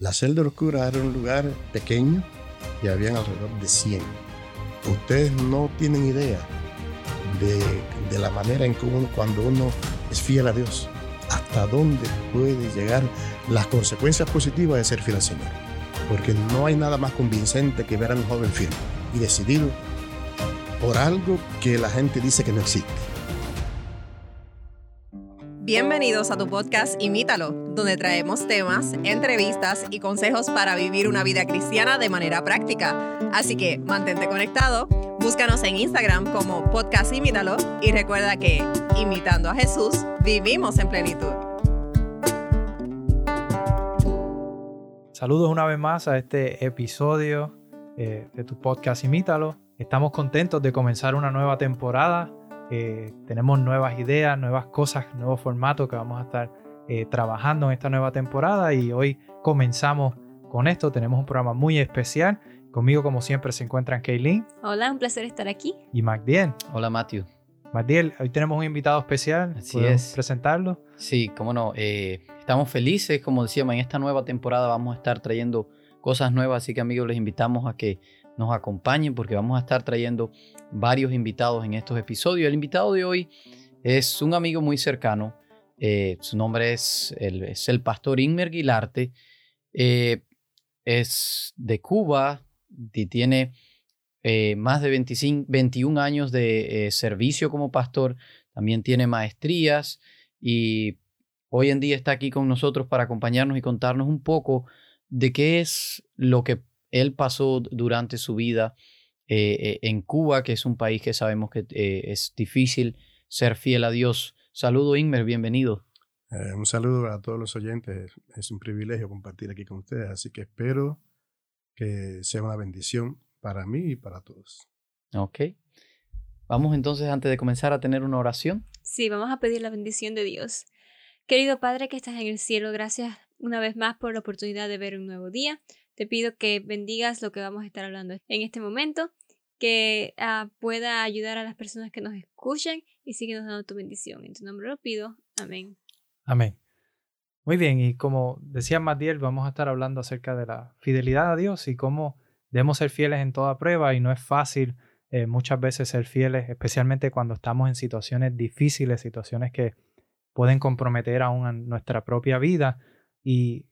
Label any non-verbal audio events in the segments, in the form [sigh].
La celda oscura era un lugar pequeño y habían alrededor de 100. Ustedes no tienen idea de, la manera en que uno, cuando uno es fiel a Dios, hasta dónde puede llegar las consecuencias positivas de ser fiel al Señor. Porque no hay nada más convincente que ver a un joven firme y decidido por algo que la gente dice que no existe. Bienvenidos a tu podcast Imítalo, donde traemos temas, entrevistas y consejos para vivir una vida cristiana de manera práctica. Así que mantente conectado, búscanos en Instagram como podcast Imítalo y recuerda que, imitando a Jesús, vivimos en plenitud. Saludos una vez más a este episodio eh, de tu podcast Imítalo. Estamos contentos de comenzar una nueva temporada eh, tenemos nuevas ideas, nuevas cosas, nuevos formatos que vamos a estar eh, trabajando en esta nueva temporada y hoy comenzamos con esto. Tenemos un programa muy especial. Conmigo, como siempre, se encuentran Kaylin. Hola, un placer estar aquí. Y Magdiel. Hola, Matthew. Magdiel, hoy tenemos un invitado especial. Así es. presentarlo? Sí, cómo no. Eh, estamos felices, como decíamos, en esta nueva temporada vamos a estar trayendo cosas nuevas, así que amigos, les invitamos a que nos acompañen porque vamos a estar trayendo varios invitados en estos episodios. El invitado de hoy es un amigo muy cercano. Eh, su nombre es el, es el pastor Inmer Guilarte. Eh, es de Cuba y tiene eh, más de 25, 21 años de servicio como pastor. También tiene maestrías y hoy en día está aquí con nosotros para acompañarnos y contarnos un poco de qué es lo que él pasó durante su vida eh, eh, en Cuba, que es un país que sabemos que eh, es difícil ser fiel a Dios. Saludo, Inmer, bienvenido. un saludo a todos los oyentes. Es un privilegio compartir aquí con ustedes, así que espero que sea una bendición para mí y para todos. Ok. Vamos entonces, antes de comenzar, a tener una oración. Sí, vamos a pedir la bendición de Dios. Querido Padre que estás en el cielo, gracias una vez más por la oportunidad de ver un nuevo día. Te pido que bendigas lo que vamos a estar hablando en este momento, que ah, pueda ayudar a las personas que nos escuchen y síguenos dando tu bendición. En tu nombre lo pido. Amén. Amén. Muy bien, y como decía Matiel, vamos a estar hablando acerca de la fidelidad a Dios y cómo debemos ser fieles en toda prueba y no es fácil eh, muchas veces ser fieles, especialmente cuando estamos en situaciones difíciles, situaciones que pueden comprometer aún nuestra propia vida. Y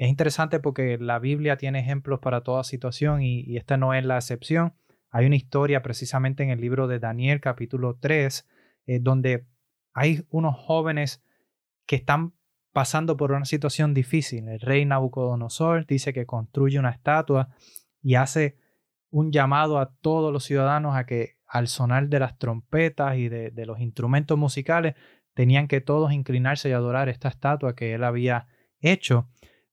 es interesante porque la Biblia tiene ejemplos para toda situación y, esta no es la excepción. Hay una historia precisamente en el libro de Daniel capítulo 3, eh, donde hay unos jóvenes que están pasando por una situación difícil. El rey Nabucodonosor dice que construye una estatua y hace un llamado a todos los ciudadanos a que al sonar de las trompetas y de, de los instrumentos musicales tenían que todos inclinarse y adorar esta estatua que él había hecho.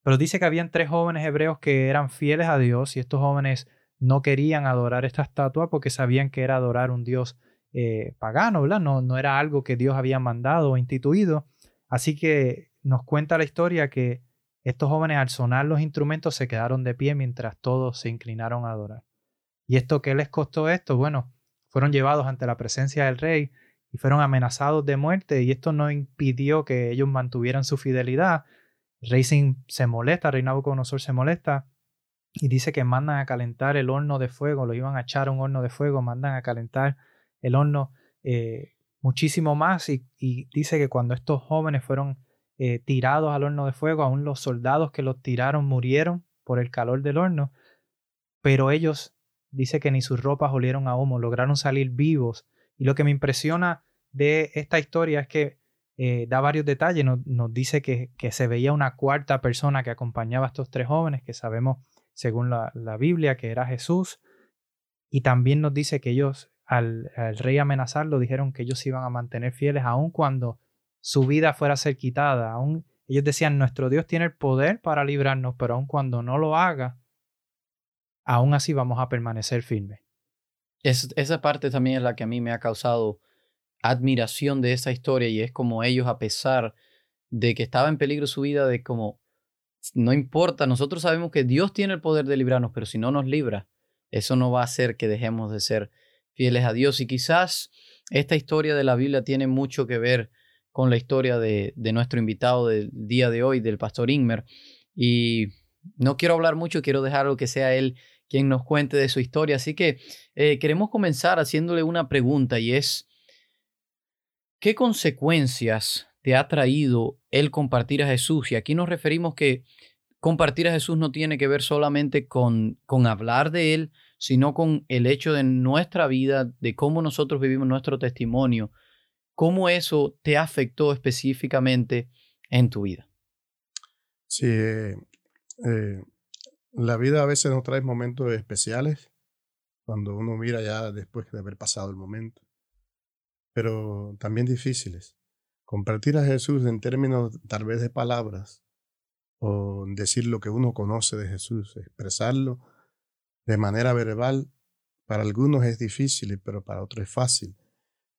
Pero dice que habían tres jóvenes hebreos que eran fieles a Dios y estos jóvenes no querían adorar esta estatua porque sabían que era adorar un Dios eh, pagano, ¿verdad? No, no era algo que Dios había mandado o instituido. Así que nos cuenta la historia que estos jóvenes al sonar los instrumentos se quedaron de pie mientras todos se inclinaron a adorar. ¿Y esto qué les costó esto? Bueno, fueron llevados ante la presencia del rey y fueron amenazados de muerte y esto no impidió que ellos mantuvieran su fidelidad, Racing se molesta, Rey Nabucodonosor se molesta y dice que mandan a calentar el horno de fuego, lo iban a echar a un horno de fuego, mandan a calentar el horno eh, muchísimo más y, dice que cuando estos jóvenes fueron eh, tirados al horno de fuego, aún los soldados que los tiraron murieron por el calor del horno, pero ellos dice que ni sus ropas olieron a humo, lograron salir vivos. Y lo que me impresiona de esta historia es que eh, da varios detalles, nos, dice que, se veía una cuarta persona que acompañaba a estos tres jóvenes, que sabemos según la, Biblia que era Jesús, y también nos dice que ellos al, rey amenazarlo dijeron que ellos iban a mantener fieles aun cuando su vida fuera a ser quitada, aun, ellos decían, nuestro Dios tiene el poder para librarnos, pero aun cuando no lo haga, aún así vamos a permanecer firmes. esa parte también es la que a mí me ha causado admiración de esa historia y es como ellos, a pesar de que estaba en peligro su vida, de como, no importa, nosotros sabemos que Dios tiene el poder de librarnos, pero si no nos libra, eso no va a hacer que dejemos de ser fieles a Dios. Y quizás esta historia de la Biblia tiene mucho que ver con la historia de, nuestro invitado del día de hoy, del pastor Inmer. Y no quiero hablar mucho, quiero dejarlo que sea él quien nos cuente de su historia. Así que eh, queremos comenzar haciéndole una pregunta y es, ¿qué consecuencias te ha traído el compartir a Jesús? Y aquí nos referimos que compartir a Jesús no tiene que ver solamente con, con hablar de Él, sino con el hecho de nuestra vida, de cómo nosotros vivimos nuestro testimonio, cómo eso te afectó específicamente en tu vida. Sí, eh, eh, la vida a veces nos trae momentos especiales cuando uno mira ya después de haber pasado el momento, pero también difíciles. Compartir a Jesús en términos tal vez de palabras o decir lo que uno conoce de Jesús, expresarlo de manera verbal, para algunos es difícil, pero para otros es fácil.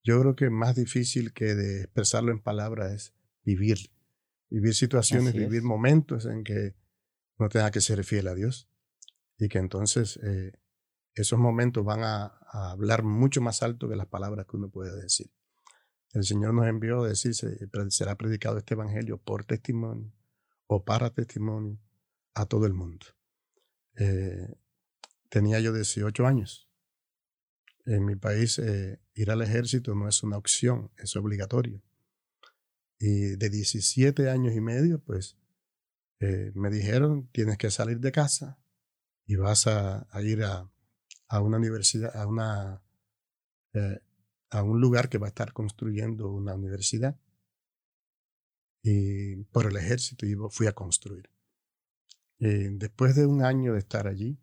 Yo creo que más difícil que de expresarlo en palabras es vivir, vivir situaciones, vivir momentos en que uno tenga que ser fiel a Dios y que entonces eh, esos momentos van a, a, hablar mucho más alto que las palabras que uno puede decir. El Señor nos envió a decir, será predicado este Evangelio por testimonio o para testimonio a todo el mundo. Eh, tenía yo 18 años. En mi país eh, ir al ejército no es una opción, es obligatorio. Y de 17 años y medio, pues eh, me dijeron, tienes que salir de casa y vas a, ir a, a, una universidad, a, una, a un lugar que va a estar construyendo una universidad y por el ejército y fui a construir. Eh, después de un año de estar allí,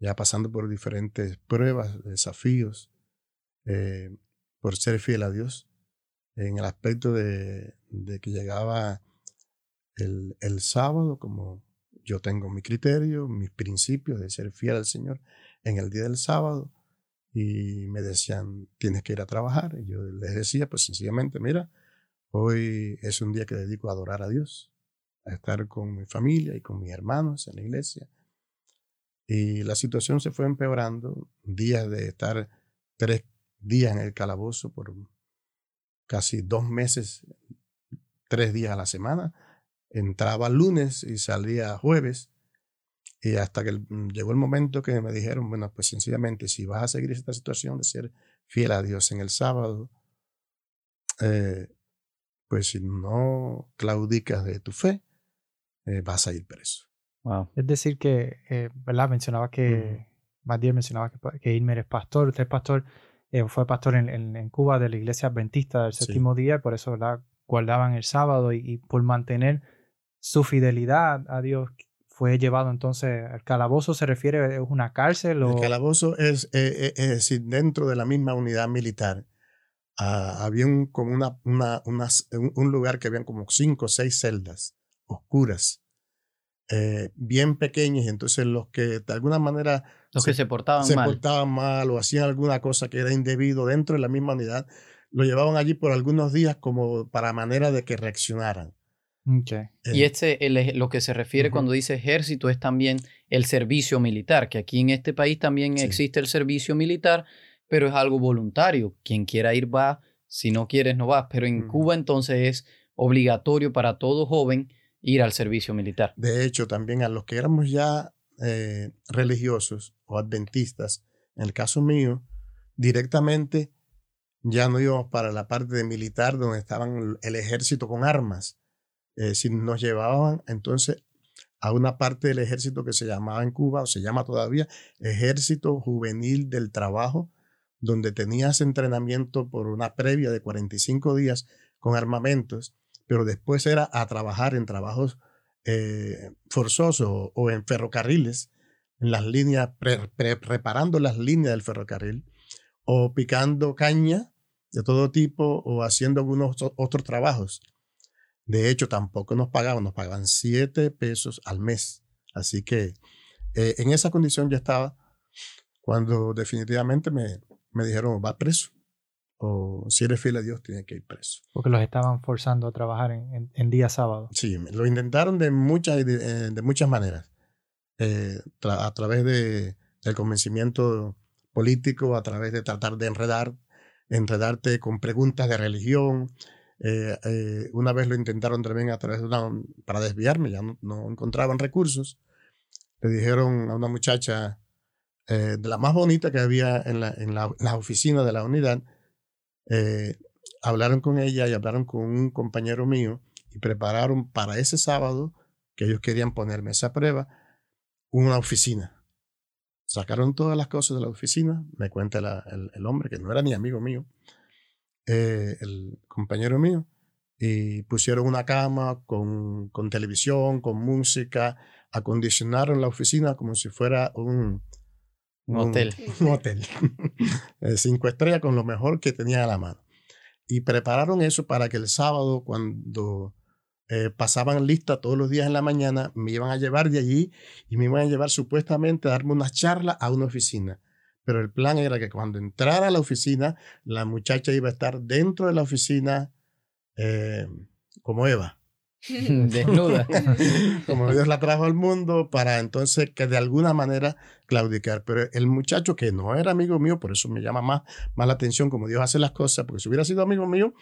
ya pasando por diferentes pruebas, desafíos, eh, por ser fiel a Dios, en el aspecto de, de que llegaba el, el, sábado, como yo tengo mi criterio, mis principios de ser fiel al Señor, en el día del sábado, y me decían, tienes que ir a trabajar. Y yo les decía, pues sencillamente, mira, Hoy es un día que dedico a adorar a Dios, a estar con mi familia y con mis hermanos en la iglesia. Y la situación se fue empeorando, días de estar tres días en el calabozo por casi dos meses, tres días a la semana. Entraba lunes y salía jueves. Y hasta que llegó el momento que me dijeron, bueno, pues sencillamente, si vas a seguir esta situación de ser fiel a Dios en el sábado, eh, pues si no claudicas de tu fe, eh, vas a ir preso. Wow. Es decir, que, eh, ¿verdad? Mencionaba que, más bien mencionaba que, que Ilmer es pastor, usted es pastor, eh, fue pastor en, en, Cuba de la iglesia adventista del séptimo día, por eso, ¿verdad? Guardaban el sábado y, por mantener su fidelidad a Dios, fue llevado entonces al calabozo, ¿se refiere a una cárcel? O... El calabozo es, es decir, dentro de la misma unidad militar Ah, había un, como una, una, un lugar que habían como cinco o seis celdas oscuras, eh, bien pequeñas, y entonces los que de alguna manera... Los que se portaban se mal. portaban mal o hacían alguna cosa que era indebido dentro de la misma unidad, lo llevaban allí por algunos días como para manera de que reaccionaran. Okay. y este, lo que se refiere cuando dice ejército es también el servicio militar, que aquí en este país también existe el servicio militar, pero es algo voluntario. Quien quiera ir va, si no quieres no vas. Pero en Cuba entonces es obligatorio para todo joven ir al servicio militar. De hecho, también a los que éramos ya eh, religiosos o adventistas, en el caso mío, directamente ya no íbamos para la parte de militar donde estaban el ejército con armas, eh, si nos llevaban entonces a una parte del ejército que se llamaba en Cuba, o se llama todavía Ejército Juvenil del Trabajo, donde tenías entrenamiento por una previa de 45 días con armamentos, pero después era a trabajar en trabajos eh, forzosos o en ferrocarriles, en las líneas, preparando las líneas del ferrocarril, o picando caña de todo tipo o haciendo algunos otros trabajos. De hecho, tampoco nos pagaban, nos pagaban 7 pesos al mes. Así que eh, en esa condición ya estaba cuando definitivamente me, me dijeron, va preso. O si eres fiel a Dios, tienes que ir preso. Porque los estaban forzando a trabajar en, en, día sábado. Sí, lo intentaron de muchas, de, eh, muchas maneras. Eh, a través de, del convencimiento político, a través de tratar de enredar, enredarte con preguntas de religión. Eh, una vez lo intentaron también a través de una, para desviarme, ya no, encontraban recursos. le dijeron a una muchacha eh, de la más bonita que había en la, en la, oficina de la unidad, eh, hablaron con ella y hablaron con un compañero mío y prepararon para ese sábado que ellos querían ponerme esa prueba, una oficina. Sacaron todas las cosas de la oficina, me cuenta el, hombre, que no era ni amigo mío, eh, el compañero mío, y pusieron una cama con, con, televisión, con música, acondicionaron la oficina como si fuera un, un hotel. Un, hotel. [laughs] Eh, cinco estrellas con lo mejor que tenía a la mano. Y prepararon eso para que el sábado, cuando eh, pasaban lista todos los días en la mañana, me iban a llevar de allí y me iban a llevar supuestamente a darme una charla a una oficina. Pero el plan era que cuando entrara a la oficina, la muchacha iba a estar dentro de la oficina eh, como Eva. [laughs] Desnuda. [laughs] como Dios la trajo al mundo para entonces que de alguna manera claudicar. Pero el muchacho que no era amigo mío, por eso me llama más, más la atención como Dios hace las cosas, porque si hubiera sido amigo mío,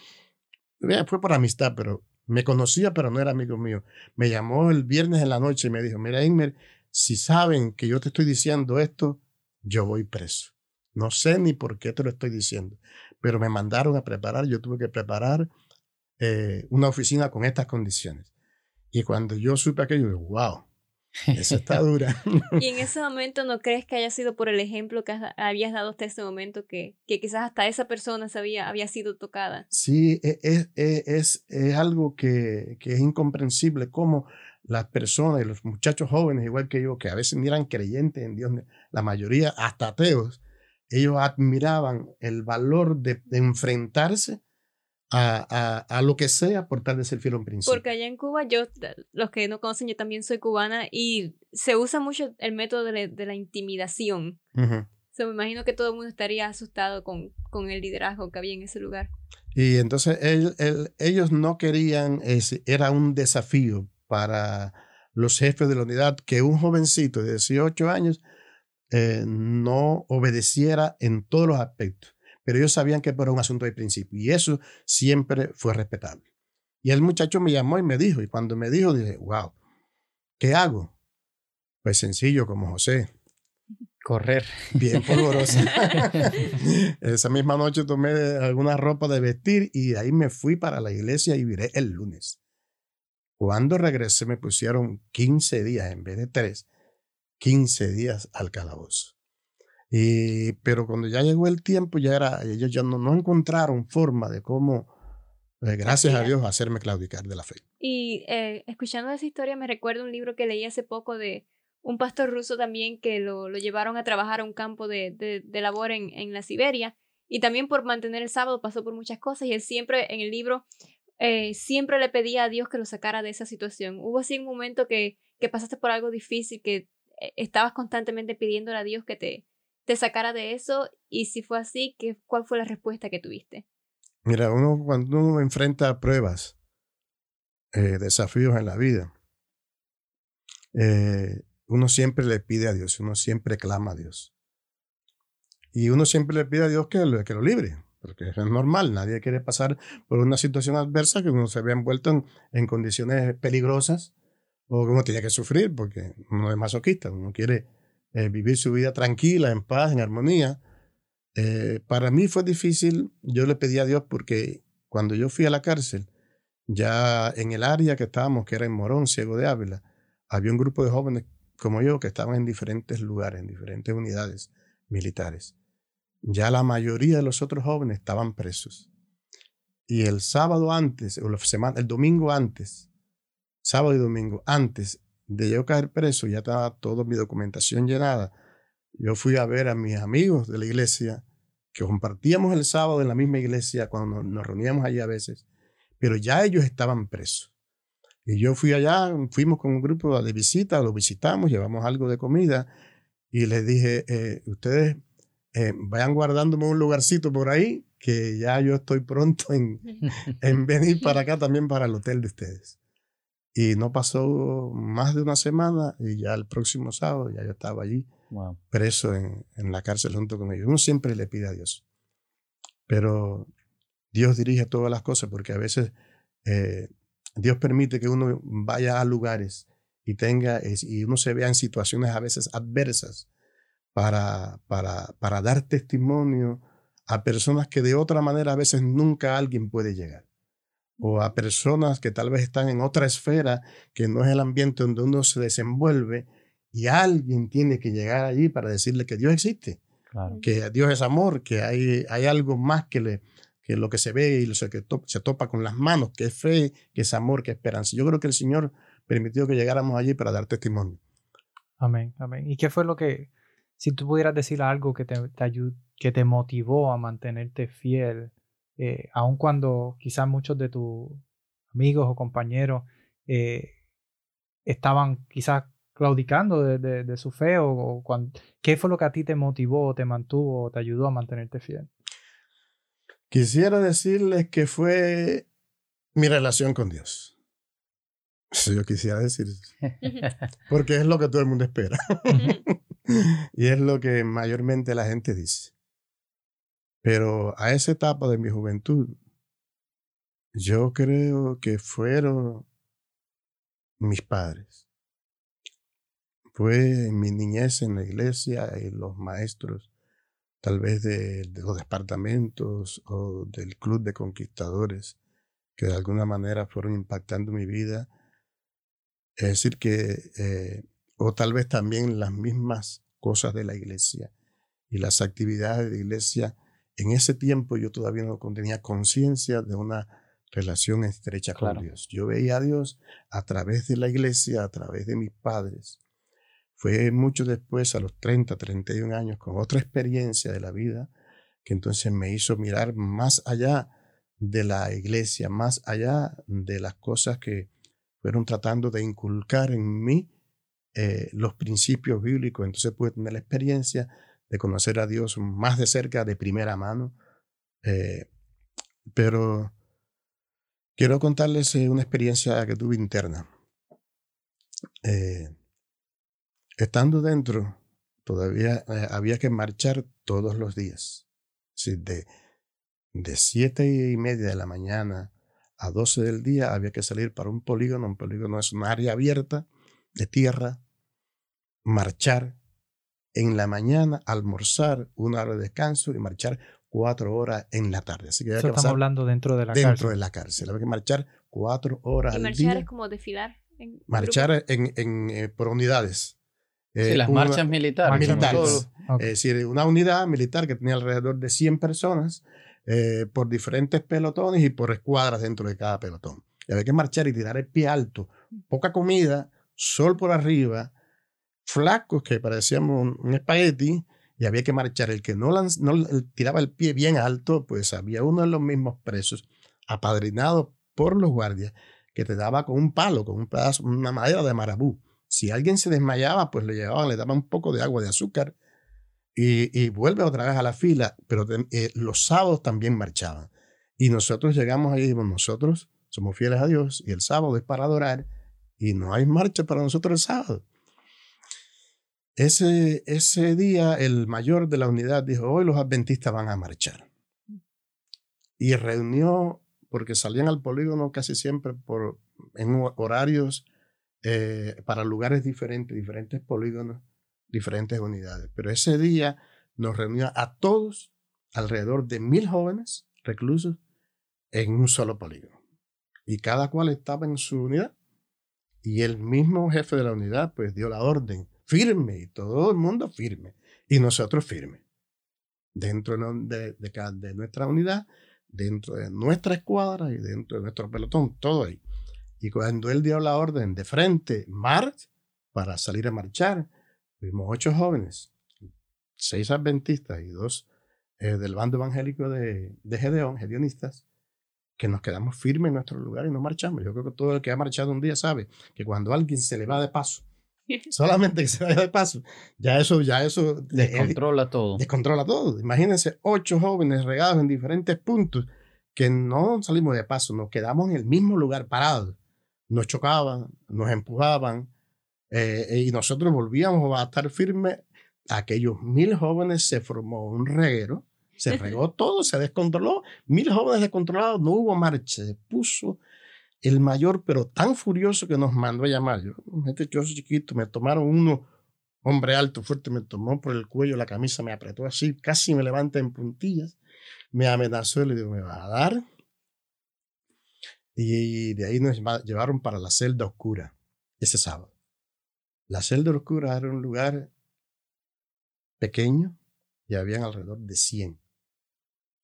fue por amistad, pero me conocía, pero no era amigo mío. Me llamó el viernes en la noche y me dijo, mira, Inmer, si saben que yo te estoy diciendo esto, yo voy preso. No sé ni por qué te lo estoy diciendo, pero me mandaron a preparar, yo tuve que preparar eh, una oficina con estas condiciones. Y cuando yo supe aquello, wow, eso está [laughs] dura. y en ese momento no crees que haya sido por el ejemplo que habías dado hasta ese momento, que, que quizás hasta esa persona sabía, había sido tocada. Sí, e, es, e, es, es, algo que, que, es incomprensible cómo las personas y los muchachos jóvenes, igual que yo, que a veces ni eran creyentes en Dios, la mayoría hasta ateos, ellos admiraban el valor de, de enfrentarse a, a, lo que sea por tal de ser fiel a un principio. Porque allá en Cuba, yo, los que no conocen, yo también soy cubana y se usa mucho el método de, la intimidación. me imagino que todo el mundo estaría asustado con, con el liderazgo que había en ese lugar. Y entonces ellos no querían, era un desafío para los jefes de la unidad que un jovencito de 18 años eh, no obedeciera en todos los aspectos pero ellos sabían que era un asunto de principio y eso siempre fue respetable. Y el muchacho me llamó y me dijo, y cuando me dijo, dije, wow, ¿qué hago? Pues sencillo como José. Correr. Bien polvorosa. [laughs] [laughs] Esa misma noche tomé alguna ropa de vestir y ahí me fui para la iglesia y viré el lunes. Cuando regresé me pusieron 15 días en vez de 3, 15 días al calabozo. Y, pero cuando ya llegó el tiempo, ya era, ellos ya no, no encontraron forma de cómo, eh, gracias a Dios, hacerme claudicar de la fe. Y eh, escuchando esa historia me recuerdo un libro que leí hace poco de un pastor ruso también que lo, lo llevaron a trabajar a un campo de, de, labor en, en, la Siberia y también por mantener el sábado pasó por muchas cosas y él siempre en el libro eh, siempre le pedía a Dios que lo sacara de esa situación. Hubo así un momento que, que pasaste por algo difícil, que estabas constantemente pidiéndole a Dios que te, te sacara de eso y si fue así, ¿qué, ¿cuál fue la respuesta que tuviste? Mira, uno cuando uno enfrenta pruebas, eh, desafíos en la vida, eh, uno siempre le pide a Dios, uno siempre clama a Dios. Y uno siempre le pide a Dios que lo, que lo libre, porque es normal, nadie quiere pasar por una situación adversa que uno se vea envuelto en, condiciones peligrosas o que uno tiene que sufrir, porque uno es masoquista, uno quiere eh, vivir su vida tranquila, en paz, en armonía. Eh, para mí fue difícil, yo le pedí a Dios porque cuando yo fui a la cárcel, ya en el área que estábamos, que era en Morón, Ciego de Ávila, había un grupo de jóvenes como yo que estaban en diferentes lugares, en diferentes unidades militares. Ya la mayoría de los otros jóvenes estaban presos. Y el sábado antes, o la semana, el domingo antes, sábado y domingo antes, de yo caer preso, ya estaba toda mi documentación llenada. Yo fui a ver a mis amigos de la iglesia, que compartíamos el sábado en la misma iglesia cuando nos, reuníamos allí a veces, pero ya ellos estaban presos. Y yo fui allá, fuimos con un grupo de visita, los visitamos, llevamos algo de comida y les dije, eh, ustedes eh, vayan guardándome un lugarcito por ahí, que ya yo estoy pronto en, en venir para acá también para el hotel de ustedes. Y no pasó más de una semana y ya el próximo sábado ya yo estaba allí preso en, en, la cárcel junto con ellos. Uno siempre le pide a Dios. Pero Dios dirige todas las cosas porque a veces eh, Dios permite que uno vaya a lugares y tenga y uno se vea en situaciones a veces adversas para, para, para dar testimonio a personas que de otra manera a veces nunca alguien puede llegar o a personas que tal vez están en otra esfera que no es el ambiente donde uno se desenvuelve y alguien tiene que llegar allí para decirle que Dios existe, que Dios es amor, que hay, hay algo más que, le, que lo que se ve y lo que se topa con las manos, que es fe, que es amor, que es esperanza. Yo creo que el Señor permitió que llegáramos allí para dar testimonio. Amén, amén. ¿Y qué fue lo que, si tú pudieras decir algo que te, te que te motivó a mantenerte fiel eh, aun cuando quizás muchos de tus amigos o compañeros eh, estaban quizás claudicando de, su fe o, qué fue lo que a ti te motivó, te mantuvo, o te ayudó a mantenerte fiel. Quisiera decirles que fue mi relación con Dios. Eso yo quisiera decir. Porque es lo que todo el mundo espera. [laughs] y es lo que mayormente la gente dice. Pero a esa etapa de mi juventud, yo creo que fueron mis padres. Fue mi niñez en la iglesia y los maestros, tal vez de, los departamentos o del club de conquistadores, que de alguna manera fueron impactando mi vida. Es decir, que, eh, o tal vez también las mismas cosas de la iglesia y las actividades de la iglesia en ese tiempo yo todavía no tenía conciencia de una relación estrecha con Dios. Yo veía a Dios a través de la iglesia, a través de mis padres. Fue mucho después, a los 30, 31 años, con otra experiencia de la vida, que entonces me hizo mirar más allá de la iglesia, más allá de las cosas que fueron tratando de inculcar en mí eh, los principios bíblicos. Entonces pude tener la experiencia de conocer a Dios más de cerca, de primera mano. Eh, pero quiero contarles eh, una experiencia que tuve interna. Estando dentro, todavía había que marchar todos los días. de, de siete y media de la mañana a 12 del día había que salir para un polígono. Un polígono es un área abierta de tierra, marchar en la mañana, almorzar, una hora de descanso y marchar cuatro horas en la tarde. Así que Eso estamos hablando dentro de la dentro cárcel. de la cárcel. Había que marchar cuatro horas y marchar es como desfilar. marchar en, en, eh, por unidades. sí, las marchas militares. militares. Es decir, una unidad militar que tenía alrededor de 100 personas eh, por diferentes pelotones y por escuadras dentro de cada pelotón. Y había que marchar y tirar el pie alto. Poca comida, sol por arriba, flacos que parecíamos un, espagueti y había que marchar. El que no, no tiraba el pie bien alto, pues había uno de los mismos presos, apadrinado por los guardias, que te daba con un palo, con un pedazo, una madera de marabú. Si alguien se desmayaba, pues le llevaban, le daban un poco de agua de azúcar y, vuelve otra vez a la fila, pero eh, los sábados también marchaban. Y nosotros llegamos ahí y dijimos, nosotros somos fieles a Dios y el sábado es para adorar y no hay marcha para nosotros el sábado. Ese, ese día el mayor de la unidad dijo, hoy los adventistas van a marchar. Y reunió, porque salían al polígono casi siempre por, en horarios eh, para lugares diferentes, diferentes polígonos, diferentes unidades. Pero ese día nos reunió a todos, alrededor de mil jóvenes reclusos, en un solo polígono. Y cada cual estaba en su unidad. Y el mismo jefe de la unidad pues dio la orden firme y todo el mundo firme y nosotros firme. Dentro de, de, nuestra unidad, dentro de nuestra escuadra y dentro de nuestro pelotón, todo ahí. Y cuando él dio la orden de frente, march, para salir a marchar, vimos ocho jóvenes, seis adventistas y dos eh, del bando evangélico de, de Gedeón, gedionistas, que nos quedamos firmes en nuestro lugar y no marchamos. Yo creo que todo el que ha marchado un día sabe que cuando alguien se le va de paso, [laughs] solamente que se vaya de paso, ya eso, ya eso descontrola todo. Descontrola todo. Imagínense ocho jóvenes regados en diferentes puntos que no salimos de paso, nos quedamos en el mismo lugar parados. Nos chocaban, nos empujaban eh, y nosotros volvíamos a estar firmes. Aquellos mil jóvenes se formó un reguero, se [laughs] regó todo, se descontroló. Mil jóvenes descontrolados, no hubo marcha, se puso el mayor, pero tan furioso que nos mandó a llamar. Yo, este chiquito, me tomaron uno, hombre alto, fuerte, me tomó por el cuello, la camisa me apretó así, casi me levanta en puntillas, me amenazó y le digo, ¿me va a dar? Y de ahí nos llevaron para la celda oscura ese sábado. La celda oscura era un lugar pequeño y habían alrededor de 100.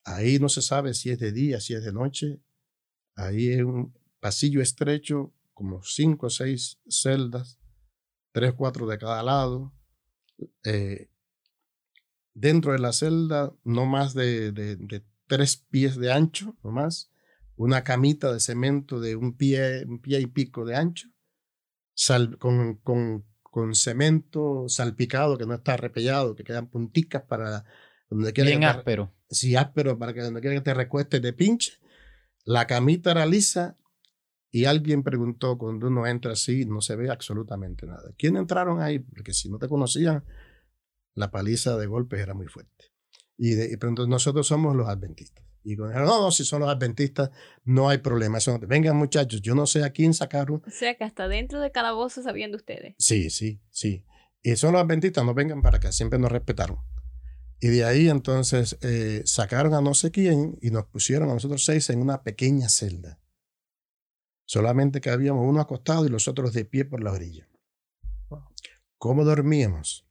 Ahí no se sabe si es de día, si es de noche. Ahí es un pasillo estrecho, como cinco o seis celdas, tres, cuatro de cada lado. Eh, dentro de la celda, no más de, de, tres pies de ancho, no más. Una camita de cemento de un pie, un pie y pico de ancho, con, con, con, cemento salpicado que no está repellado, que quedan punticas para donde quiera. Bien áspero. Sí, áspero, para que donde quiera que te recuestes te pinche. La camita era lisa y alguien preguntó, cuando uno entra así, no se ve absolutamente nada. ¿Quién entraron ahí? Porque si no te conocían, la paliza de golpes era muy fuerte. Y, de, y nosotros somos los adventistas. Y cuando no, no, si son los adventistas, no hay problema. Eso Vengan muchachos, yo no sé a quién sacaron. O sea que hasta dentro de cada voz sabían de ustedes. Sí, sí, sí. Y son los adventistas, no vengan para acá, siempre nos respetaron. Y de ahí entonces eh, sacaron a no sé quién y nos pusieron a nosotros seis en una pequeña celda. Solamente que habíamos uno acostado y los otros de pie por la orilla. ¿Cómo dormíamos?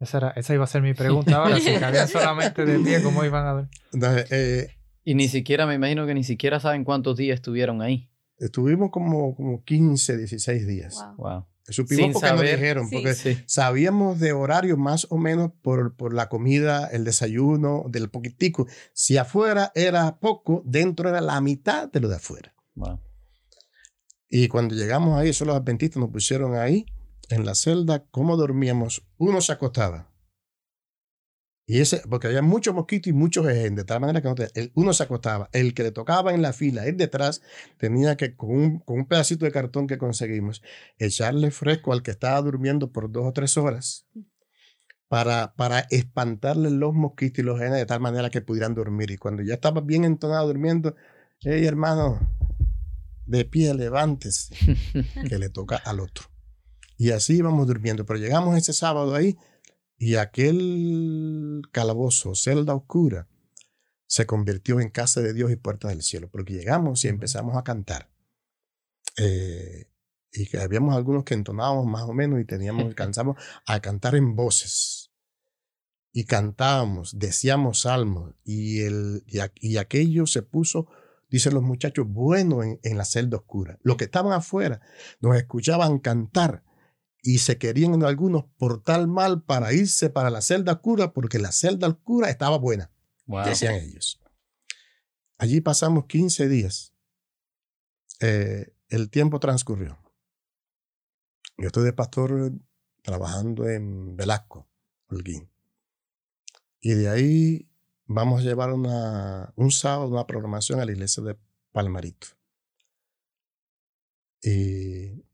Esa, esa iba a ser mi pregunta ahora. si cabían solamente de pie, ¿cómo iban a dormir? Eh, y ni siquiera, me imagino que ni siquiera saben cuántos días estuvieron ahí. Estuvimos como, como 15, 16 días. Wow. Supimos porque nos dijeron, porque sabíamos de horario más o menos por, por la comida, el desayuno, del poquitico. Si afuera era poco, dentro era la mitad de lo de afuera. Wow. Y cuando llegamos ahí, esos los adventistas nos pusieron ahí, en la celda, ¿cómo dormíamos? Uno se acostaba. Y ese, porque había muchos mosquitos y muchos ejes, de tal manera que el, uno se acostaba. El que le tocaba en la fila, el detrás, tenía que, con un, con pedacito de cartón que conseguimos, echarle fresco al que estaba durmiendo por dos o tres horas para, para espantarle los mosquitos y los genes de tal manera que pudieran dormir. Y cuando ya estaba bien entonado durmiendo, hey hermano, de pie, levántese, [laughs] que le toca al otro. Y así íbamos durmiendo, pero llegamos ese sábado ahí y aquel calabozo, celda oscura, se convirtió en casa de Dios y puerta del cielo, porque llegamos y empezamos a cantar. Eh, y que habíamos algunos que entonábamos más o menos y teníamos, [laughs] alcanzamos a cantar en voces. Y cantábamos, decíamos salmos, y, el, y aquello se puso dicen los muchachos, bueno en, la celda oscura. Los que estaban afuera nos escuchaban cantar y se querían algunos portar mal para irse para la celda oscura porque la celda oscura estaba buena, decían ellos. Allí pasamos 15 días. Eh, el tiempo transcurrió. Yo estoy de pastor trabajando en Velasco, Holguín. Y de ahí vamos a llevar un sábado una programación a la iglesia de Palmarito. Y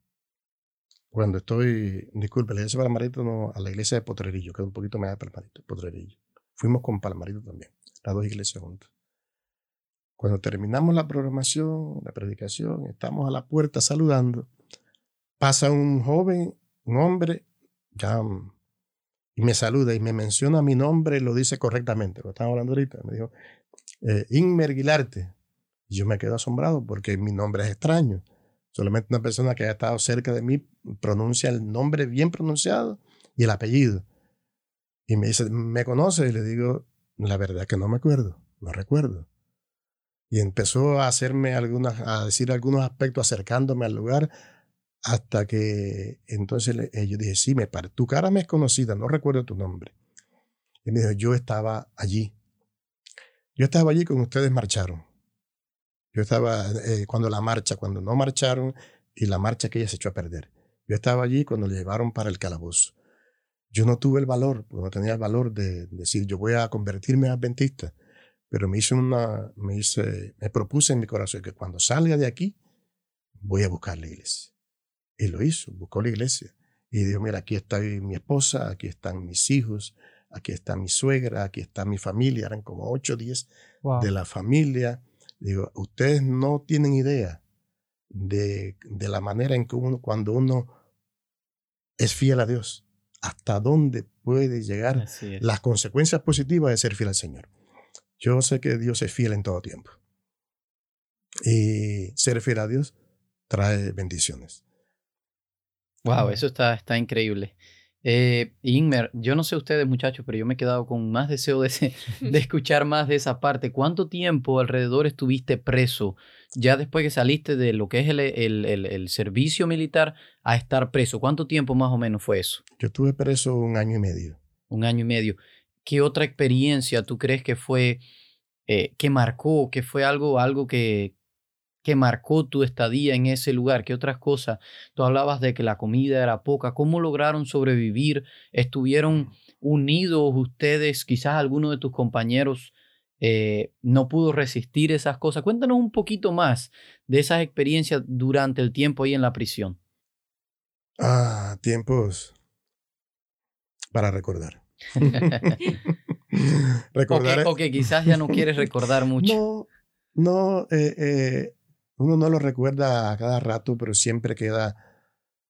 cuando estoy, disculpe, la iglesia de Palmarito no, a la iglesia de Potrerillo, que es un poquito más de Palmarito, Potrerillo. Fuimos con Palmarito también, las dos iglesias juntas. Cuando terminamos la programación, la predicación, estamos a la puerta saludando, pasa un joven, un hombre, ya y me saluda y me menciona mi nombre lo dice correctamente, lo estamos hablando ahorita, me dijo, eh, Inmer Guilarte. Y yo me quedo asombrado porque mi nombre es extraño. Solamente una persona que haya estado cerca de mí pronuncia el nombre bien pronunciado y el apellido. Y me dice, ¿me conoce? Y le digo, la verdad que no me acuerdo, no recuerdo. Y empezó a hacerme algunas, a decir algunos aspectos acercándome al lugar hasta que entonces eh, yo dije, sí, me pare. Tu cara me es conocida, no recuerdo tu nombre. Y me dijo, yo estaba allí. Yo estaba allí cuando ustedes marcharon. Yo estaba eh, cuando la marcha, cuando no marcharon y la marcha que ella se echó a perder. Yo estaba allí cuando le llevaron para el calabozo. Yo no tuve el valor, no tenía el valor de decir, yo voy a convertirme en adventista. Pero me hice una, me hice, me propuse en mi corazón que cuando salga de aquí, voy a buscar la iglesia. Y lo hizo, buscó la iglesia. Y dijo, mira, aquí está mi esposa, aquí están mis hijos, aquí está mi suegra, aquí está mi familia. Eran como 8 o 10 de la familia. Digo, ustedes no tienen idea de, de la manera en que uno, cuando uno es fiel a Dios, hasta dónde puede llegar las consecuencias positivas de ser fiel al Señor. Yo sé que Dios es fiel en todo tiempo. Y ser fiel a Dios trae bendiciones. Wow, eso está, está increíble. Eh, Inmer, yo no sé ustedes muchachos, pero yo me he quedado con más deseo de, ese- de [laughs] escuchar más de esa parte. ¿Cuánto tiempo alrededor estuviste preso ya después que saliste de lo que es el, el- el- el servicio militar a estar preso? ¿Cuánto tiempo más o menos fue eso? Yo estuve preso un año y medio. Un año y medio. ¿Qué otra experiencia tú crees que fue, eh, que marcó, que fue algo, algo que, que marcó tu estadía en ese lugar? ¿Qué otras cosas? Tú hablabas de que la comida era poca. ¿Cómo lograron sobrevivir? ¿Estuvieron unidos ustedes? Quizás alguno de tus compañeros eh, no pudo resistir esas cosas. Cuéntanos un poquito más de esas experiencias durante el tiempo ahí en la prisión. Ah, tiempos para recordar. [laughs] recordar. Ok, quizás ya no quieres recordar [laughs] mucho. No, no, eh, eh, uno no lo recuerda a cada rato, pero siempre queda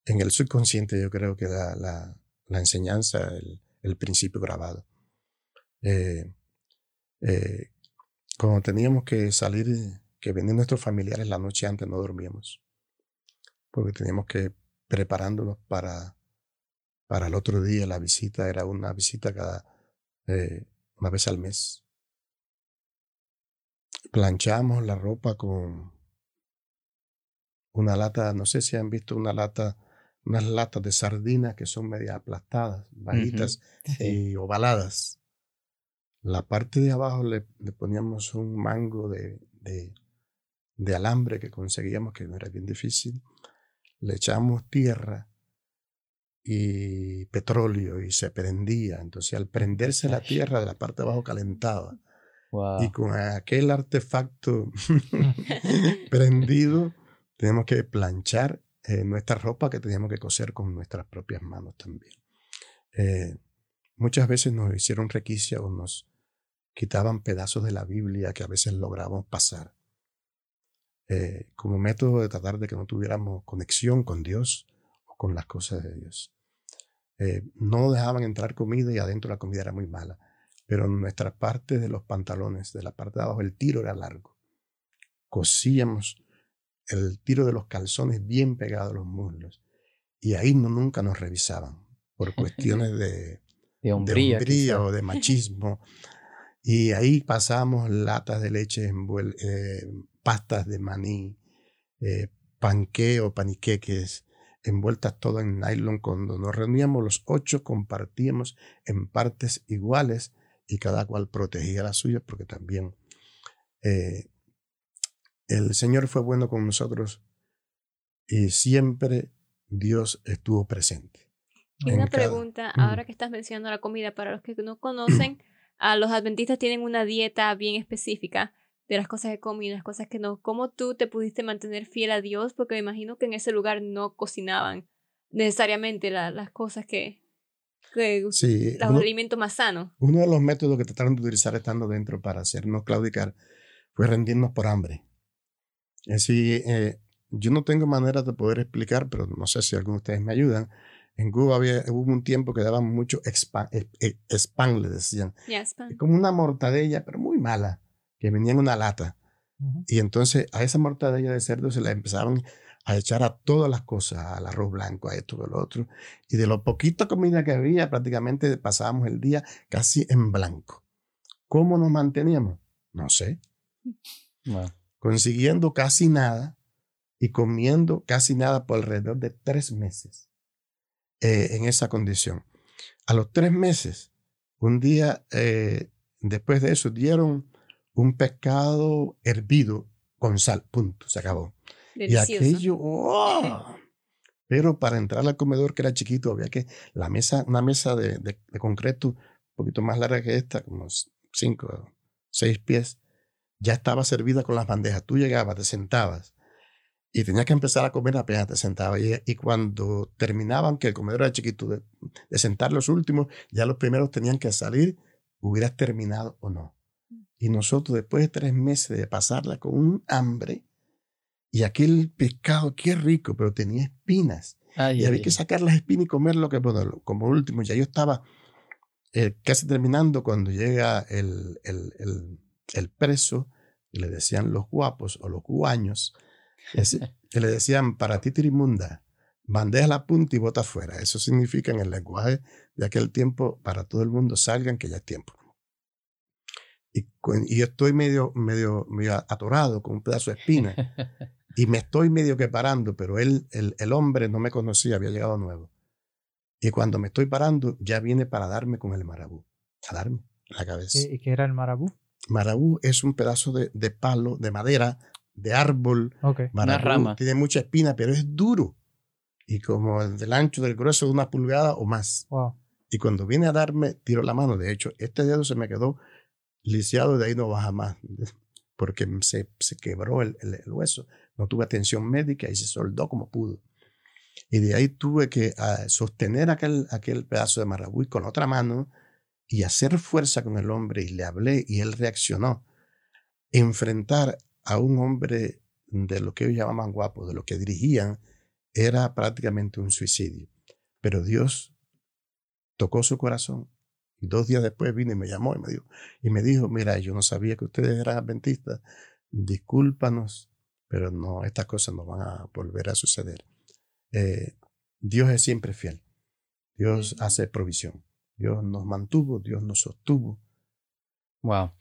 en el subconsciente, yo creo que la, la, enseñanza, el, el principio grabado. Eh, eh, cuando teníamos que salir, que venían nuestros familiares la noche antes, no dormíamos, porque teníamos que preparándonos para, para el otro día. La visita era una visita cada eh, una vez al mes planchamos la ropa con una lata, no sé si han visto una lata, unas latas de sardinas que son media aplastadas, bajitas Sí. y ovaladas. La parte de abajo le, le poníamos un mango de, de, de alambre que conseguíamos, que no era bien difícil. Le echamos tierra y petróleo y se prendía. Entonces al prenderse la tierra de la parte de abajo calentaba. Wow. Y con aquel artefacto [laughs] [laughs] prendido, tenemos que planchar eh, nuestra ropa que teníamos que coser con nuestras propias manos también. Eh, muchas veces nos hicieron requisia o nos quitaban pedazos de la Biblia que a veces lográbamos pasar. eh, como método de tratar de que no tuviéramos conexión con Dios o con las cosas de Dios. No dejaban entrar comida y adentro la comida era muy mala pero en nuestra parte de los pantalones, de la parte de abajo, el tiro era largo. Cosíamos el tiro de los calzones bien pegado a los muslos. Y ahí no, nunca nos revisaban por [laughs] cuestiones de, de de hombría. hombría quizás. o de machismo. Y ahí pasamos latas de leche, eh, pastas de maní, eh, panqué o paniqueques, envueltas todas en nylon. Cuando nos reuníamos los ocho, compartíamos en partes iguales y cada cual protegía la suya porque también eh, el Señor fue bueno con nosotros y siempre Dios estuvo presente. Y una pregunta, ahora que estás mencionando la comida, para los que no conocen, a los adventistas tienen una dieta bien específica de las cosas que comen y las cosas que no. ¿Cómo tú te pudiste mantener fiel a Dios? Porque me imagino que en ese lugar no cocinaban necesariamente la- las cosas que, que Sí, los uno- alimentos más sanos. Uno de los métodos que trataron de utilizar estando dentro para hacernos claudicar fue rendirnos por hambre. Es decir, eh, yo no tengo manera de poder explicar, pero no sé si algunos de ustedes me ayudan. En Cuba había, hubo un tiempo que daban mucho expa- eh, eh, spam, le decían. Ya, spam. Es como una mortadella, pero muy mala, que venía en una lata. Y entonces a esa mortadella de cerdo se la empezaban a echar a todas las cosas, al arroz blanco, a esto, a lo otro. Y de lo poquito comida que había, prácticamente pasábamos el día casi en blanco. ¿Cómo nos manteníamos? No sé. Wow. Consiguiendo casi nada y comiendo casi nada por alrededor de tres meses eh, en esa condición. A los tres meses, un día eh, después de eso, dieron un pescado hervido con sal, punto, se acabó. Y aquello, ¡oh! pero para entrar al comedor que era chiquito, había que la mesa, una mesa de, de- de concreto un poquito más larga que esta, como cinco o seis pies, ya estaba servida con las bandejas. Tú llegabas, te sentabas y tenías que empezar a comer apenas te sentabas. Y, y cuando terminaban, que el comedor era chiquito, de, de sentar los últimos, ya los primeros tenían que salir, hubieras terminado o no. Y nosotros, después de tres meses de pasarla con un hambre, Y aquel pescado, qué rico, pero tenía espinas. Ay, Y ay, había que sacar las espinas y comerlo que bueno, como último. Ya yo estaba eh, casi terminando cuando llega el, el, el, el preso, y le decían los guapos o los guaños, ese- que [laughs] le decían para ti tirimunda, bandeja la punta y bota afuera. Eso significa en el lenguaje de aquel tiempo, para todo el mundo, salgan que ya es tiempo. Y, y yo estoy medio, medio, medio atorado con un pedazo de espina y me estoy medio que parando, pero él, el, el hombre no me conocía, había llegado nuevo. Y cuando me estoy parando, ya viene para darme con el marabú, a darme la cabeza. ¿Y, y qué era el marabú? Marabú es un pedazo de, de palo, de madera, de árbol. Ok. Marabú rama. tiene mucha espina, pero es duro. Y como el del ancho del grueso de una pulgada o más. Wow. Y cuando viene a darme, tiro la mano. De hecho, este dedo se me quedó lisiado y de ahí no baja más. [laughs] Porque se, se quebró el, el- el hueso. No tuve atención médica y se soldó como pudo. Y de ahí tuve que ah, sostener aquel, aquel pedazo de marabú y con otra mano y hacer fuerza con el hombre. Y le hablé y él reaccionó. Enfrentar a un hombre de lo que ellos llamaban guapo, de lo que dirigían, era prácticamente un suicidio. Pero Dios tocó su corazón. Y dos días después vino y me llamó y me dijo, y me dijo mira, yo no sabía que ustedes eran adventistas, discúlpanos, pero no, estas cosas no van a volver a suceder. Eh, Dios es siempre fiel. Dios hace provisión. Dios nos mantuvo, Dios nos sostuvo. Wow.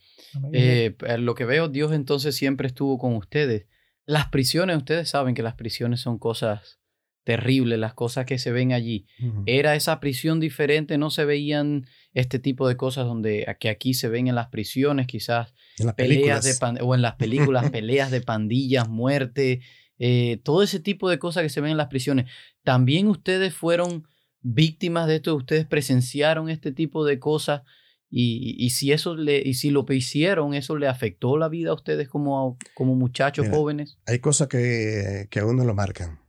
Eh, eh, lo que veo, Dios entonces siempre estuvo con ustedes. Las prisiones, ustedes saben que las prisiones son cosas terribles, las cosas que se ven allí. ¿Era esa prisión diferente? ¿No se veían este tipo de cosas donde que aquí se ven en las prisiones, quizás En las peleas películas. de pan- o en las películas, [laughs] peleas de pandillas, muerte, eh, todo ese tipo de cosas que se ven en las prisiones? ¿También ustedes fueron víctimas de esto? ¿Ustedes presenciaron este tipo de cosas? Y, y si eso le, y si lo que hicieron, eso le afectó la vida a ustedes como, como muchachos Mira, jóvenes. hay cosas que, que a uno lo marcan.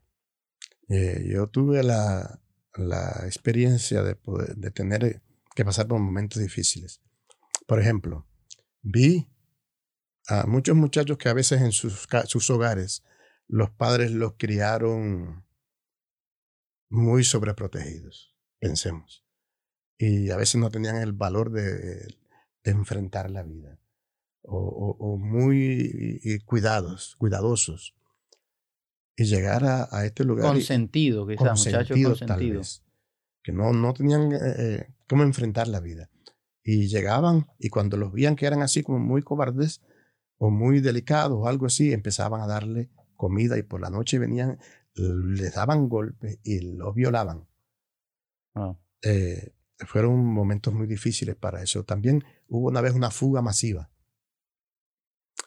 Eh, yo tuve la, la experiencia de, poder, de tener que pasar por momentos difíciles. Por ejemplo, vi a muchos muchachos que a veces en sus, sus hogares los padres los criaron muy sobreprotegidos, pensemos. Y a veces no tenían el valor de, de enfrentar la vida. O, o- o muy cuidados, cuidadosos. Y llegar a, a este lugar. y- Consentido, quizás, muchachos tal consentidos. vez, que no, no tenían eh, eh, cómo enfrentar la vida. Y llegaban y cuando los veían que eran así como muy cobardes o muy delicados o algo así, empezaban a darle comida y por la noche venían, les daban golpes y los violaban. Wow. Eh, fueron momentos muy difíciles para eso. También hubo una vez una fuga masiva,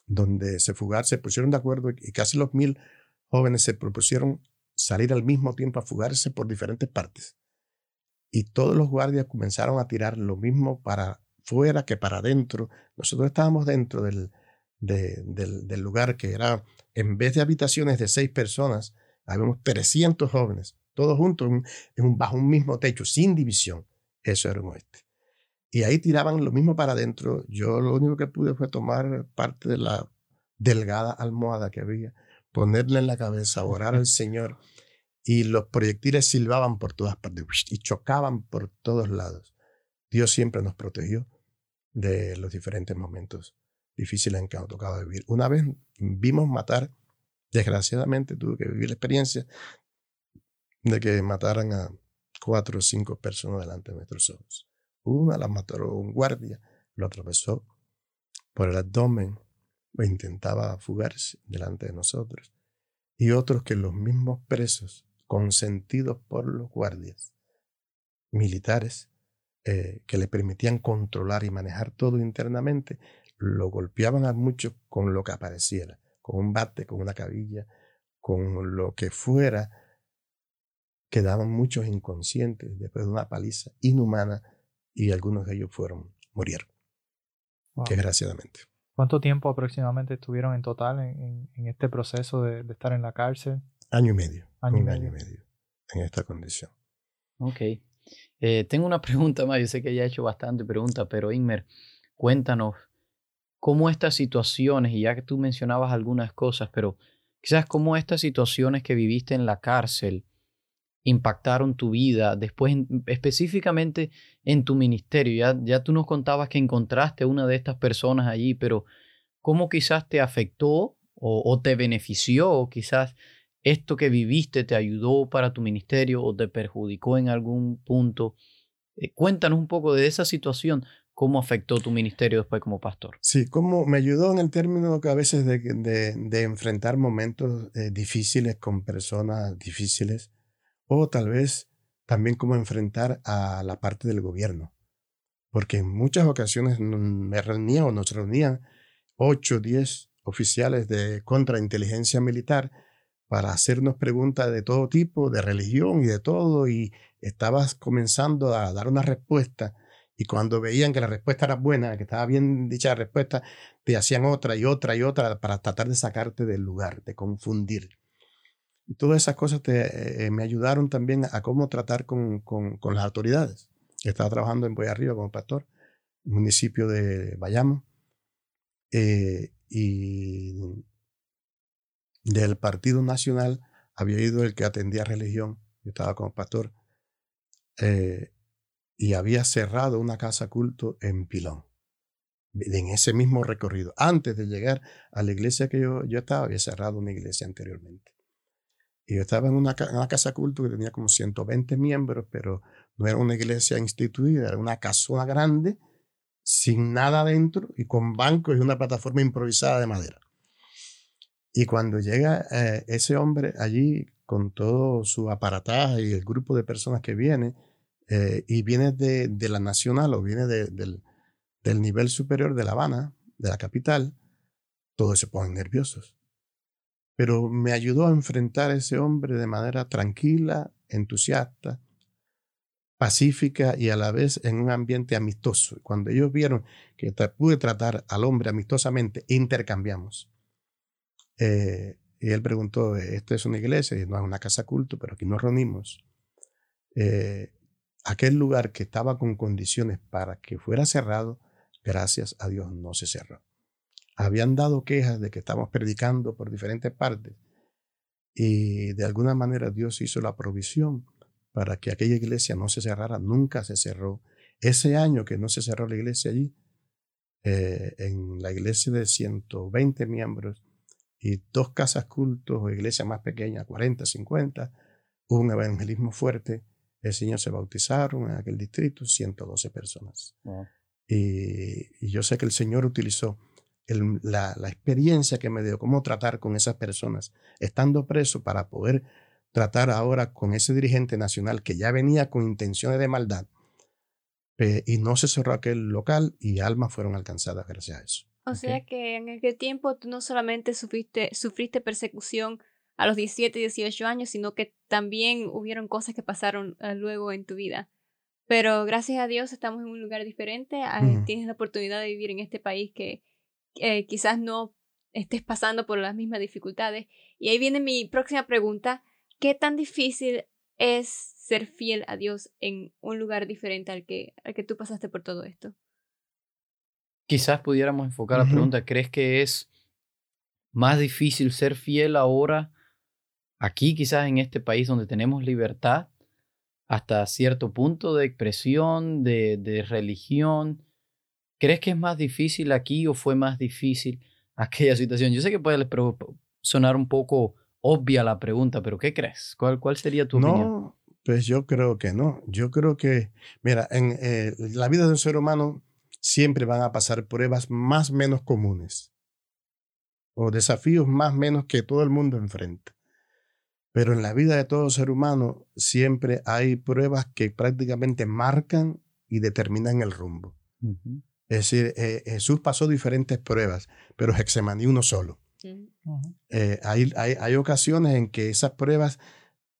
donde se fugaron, se pusieron de acuerdo y casi los mil jóvenes se propusieron salir al mismo tiempo a fugarse por diferentes partes. Y todos los guardias comenzaron a tirar lo mismo para fuera que para adentro. Nosotros estábamos dentro del, de- del, del lugar que era, en vez de habitaciones de seis personas, habíamos 300 jóvenes, todos juntos bajo un mismo techo, sin división. Eso era un oeste. Y ahí tiraban lo mismo para adentro. Yo lo único que pude fue tomar parte de la delgada almohada que había, ponerla en la cabeza, orar al Señor. Y los proyectiles silbaban por todas partes y chocaban por todos lados. Dios siempre nos protegió de los diferentes momentos difíciles en que nos tocaba vivir. Una vez vimos matar, desgraciadamente tuve que vivir la experiencia de que mataran a cuatro o cinco personas delante de nuestros ojos. Una la mató un guardia, lo atravesó por el abdomen o intentaba fugarse delante de nosotros. Y otros que los mismos presos, consentidos por los guardias militares, eh, que le permitían controlar y manejar todo internamente, lo golpeaban a muchos con lo que apareciera, con un bate, con una cabilla, con lo que fuera. Quedaban muchos inconscientes después de una paliza inhumana y algunos de ellos fueron, murieron, Wow. desgraciadamente. ¿Cuánto tiempo aproximadamente estuvieron en total en, en- en este proceso de, de estar en la cárcel? Año y medio. Año y un medio. año y medio en esta condición. Ok. Eh, tengo una [laughs] pregunta más. Yo sé que ya he hecho bastante preguntas, pero Inmer, cuéntanos cómo estas situaciones, y ya que tú mencionabas algunas cosas, pero quizás cómo estas situaciones que viviste en la cárcel impactaron tu vida, después específicamente en tu ministerio. Ya, ya tú nos contabas que encontraste a una de estas personas allí, pero ¿cómo quizás te afectó o, te benefició o quizás esto que viviste te ayudó para tu ministerio o te perjudicó en algún punto? Eh, cuéntanos un poco de esa situación, cómo afectó tu ministerio después como pastor. Sí, cómo me ayudó en el término que a veces de, de, enfrentar momentos eh, difíciles con personas difíciles o tal vez también cómo enfrentar a la parte del gobierno. Porque en muchas ocasiones me reunían o nos reunían 8, 10 oficiales de contrainteligencia militar para hacernos preguntas de todo tipo, de religión y de todo, y estabas comenzando a dar una respuesta, y cuando veían que la respuesta era buena, que estaba bien dicha la respuesta, te hacían otra y otra y otra para tratar de sacarte del lugar, de confundir. Y todas esas cosas te, eh, me ayudaron también a cómo tratar con, con, las autoridades. Estaba trabajando en Boy Arriba como pastor, municipio de Bayamo, eh, y del Partido Nacional había ido el que atendía religión, yo estaba como pastor, eh, y había cerrado una casa culto en Pilón, en ese mismo recorrido. Antes de llegar a la iglesia que yo, yo estaba, había cerrado una iglesia anteriormente. Y yo estaba en una, casa culto que tenía como 120 miembros, pero no era una iglesia instituida, era una casona grande, sin nada dentro y con bancos y una plataforma improvisada de madera. Y cuando llega eh, ese hombre allí con todo su aparataje y el grupo de personas que viene, eh, y viene de, de, la nacional o viene del, del nivel superior de La Habana, de la capital, todos se ponen nerviosos pero me ayudó a enfrentar a ese hombre de manera tranquila, entusiasta, pacífica y a la vez en un ambiente amistoso. Cuando ellos vieron que pude tratar al hombre amistosamente, intercambiamos. Eh, y él preguntó, ¿esta es una iglesia? Y no es una casa culto, pero aquí nos reunimos. Eh, aquel lugar que estaba con condiciones para que fuera cerrado, gracias a Dios no se cerró habían dado quejas de que estamos predicando por diferentes partes y de alguna manera Dios hizo la provisión para que aquella iglesia no se cerrara, nunca se cerró. Ese año que no se cerró la iglesia allí, eh, en la iglesia de 120 miembros y dos casas cultos o iglesias más pequeñas, 40, 50, hubo un evangelismo fuerte. El Señor se bautizaron en aquel distrito, 112 personas. Y, y yo sé que el Señor utilizó la, experiencia que me dio, cómo tratar con esas personas, estando preso para poder tratar ahora con ese dirigente nacional que ya venía con intenciones de maldad y no se cerró aquel local y almas fueron alcanzadas gracias a eso. O sea que en aquel tiempo tú no solamente sufriste, sufriste persecución a los 17 y 18 años, sino que también hubieron cosas que pasaron eh, luego en tu vida. Pero gracias a Dios estamos en un lugar diferente, ah, tienes la oportunidad de vivir en este país que eh, quizás no estés pasando por las mismas dificultades. Y ahí viene mi próxima pregunta. ¿Qué tan difícil es ser fiel a Dios en un lugar diferente al que, al que tú pasaste por todo esto? Quizás pudiéramos enfocar la pregunta, ¿crees que es más difícil ser fiel ahora aquí, quizás en este país donde tenemos libertad, hasta cierto punto de expresión, de, de religión? ¿Crees que es más difícil aquí o fue más difícil [laughs] aquella situación? Yo sé que puede sonar un poco obvia la pregunta, pero ¿qué crees? ¿Cuál, cuál sería tu? No, pues yo creo que no. Yo creo que, mira, en eh, la vida de un ser humano siempre van a pasar pruebas más menos comunes o desafíos más menos que todo el mundo enfrenta. Pero en la vida de todo ser humano siempre hay pruebas que prácticamente marcan y determinan el rumbo. Es decir, eh, Jesús pasó diferentes pruebas, pero Hexemaní uno solo. Eh, hay, hay, hay, ocasiones en que esas pruebas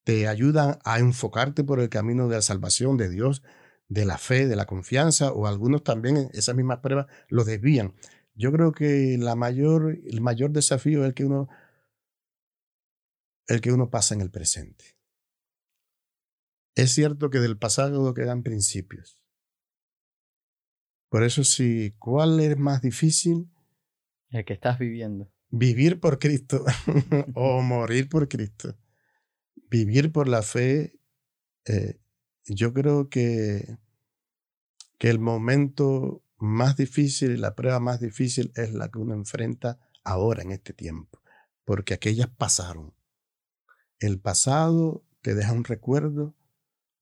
te ayudan a enfocarte por el camino de la salvación de Dios, de la fe, de la confianza, o algunos también esas mismas pruebas lo desvían. Yo creo que la mayor, el mayor desafío es el que uno, el que uno pasa en el presente. Es cierto que del pasado quedan principios, por eso sí, ¿cuál es más difícil? El que estás viviendo. vivir por Cristo [laughs] o morir por Cristo. Vivir por la fe, eh, yo creo que, que el momento más difícil y la prueba más difícil es la que uno enfrenta ahora en este tiempo, porque aquellas pasaron. El pasado te deja un recuerdo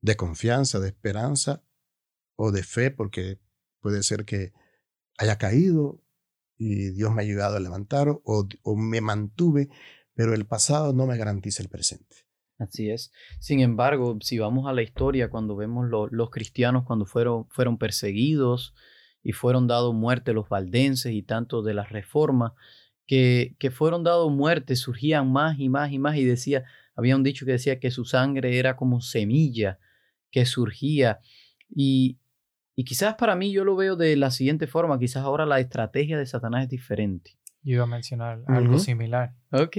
de confianza, de esperanza o de fe, porque puede ser que haya caído y Dios me ha ayudado a levantar o, me mantuve, pero el pasado no me garantiza el presente. Así es. Sin embargo, si vamos a la historia, cuando vemos los cristianos cuando fueron, fueron perseguidos y fueron dados muerte los valdenses y tanto de la reforma, que, que fueron dados muerte, surgían más y más y más y decía, había un dicho que decía que su sangre era como semilla que surgía y, y quizás para mí yo lo veo de la siguiente forma, quizás ahora la estrategia de Satanás es diferente. Yo iba a mencionar algo similar. Ok.